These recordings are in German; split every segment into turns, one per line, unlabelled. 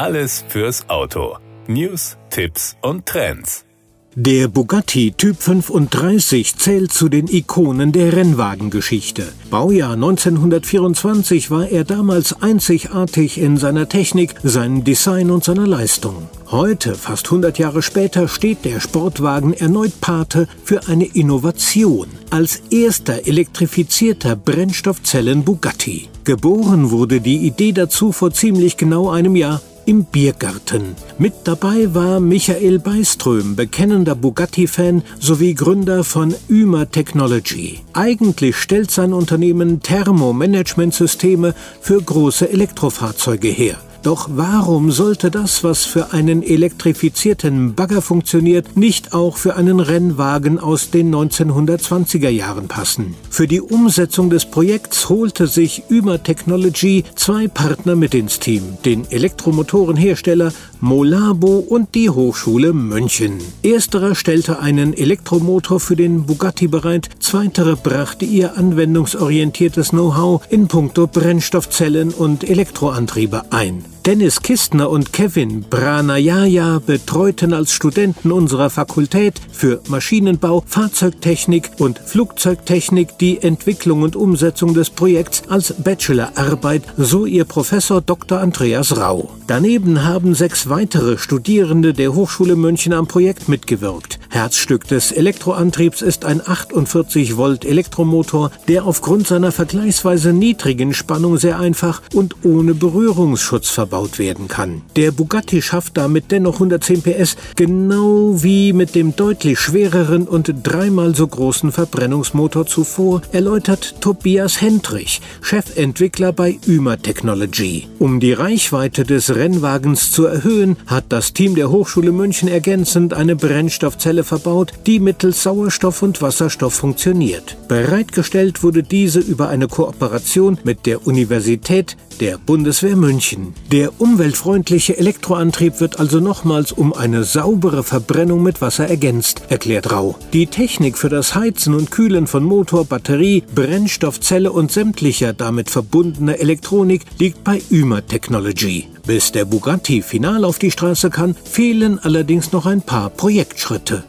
Alles fürs Auto. News, Tipps und Trends.
Der Bugatti Typ 35 zählt zu den Ikonen der Rennwagengeschichte. Baujahr 1924 war er damals einzigartig in seiner Technik, seinem Design und seiner Leistung. Heute, fast 100 Jahre später, steht der Sportwagen erneut Pate für eine Innovation. Als erster elektrifizierter Brennstoffzellen Bugatti. Geboren wurde die Idee dazu vor ziemlich genau einem Jahr im Biergarten. Mit dabei war Michael Beiström, bekennender Bugatti-Fan sowie Gründer von Ümer Technology. Eigentlich stellt sein Unternehmen Thermomanagementsysteme für große Elektrofahrzeuge her. Doch warum sollte das, was für einen elektrifizierten Bagger funktioniert, nicht auch für einen Rennwagen aus den 1920er Jahren passen? Für die Umsetzung des Projekts holte sich Ümer Technology zwei Partner mit ins Team, den Elektromotorenhersteller Molabo und die Hochschule München. Ersterer stellte einen Elektromotor für den Bugatti bereit, zweiterer brachte ihr anwendungsorientiertes Know-how in puncto Brennstoffzellen und Elektroantriebe ein. Dennis Kistner und Kevin Branayaya betreuten als Studenten unserer Fakultät für Maschinenbau, Fahrzeugtechnik und Flugzeugtechnik die Entwicklung und Umsetzung des Projekts als Bachelorarbeit, so ihr Professor Dr. Andreas Rau. Daneben haben sechs weitere Studierende der Hochschule München am Projekt mitgewirkt. Herzstück des Elektroantriebs ist ein 48 Volt Elektromotor, der aufgrund seiner vergleichsweise niedrigen Spannung sehr einfach und ohne Berührungsschutz verbaut werden kann. Der Bugatti schafft damit dennoch 110 PS, genau wie mit dem deutlich schwereren und dreimal so großen Verbrennungsmotor zuvor, erläutert Tobias Hendrich, Chefentwickler bei Ümer Technology. Um die Reichweite des Rennwagens zu erhöhen, hat das Team der Hochschule München ergänzend eine Brennstoffzelle Zelle verbaut, die mittels Sauerstoff und Wasserstoff funktioniert. Bereitgestellt wurde diese über eine Kooperation mit der Universität der Bundeswehr München. Der umweltfreundliche Elektroantrieb wird also nochmals um eine saubere Verbrennung mit Wasser ergänzt, erklärt Rau. Die Technik für das Heizen und Kühlen von Motor, Batterie, Brennstoffzelle und sämtlicher damit verbundener Elektronik liegt bei Ümer Technology. Bis der Bugatti final auf die Straße kann, fehlen allerdings noch ein paar Projektschritte.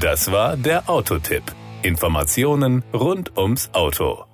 Das war der Autotipp. Informationen rund ums Auto.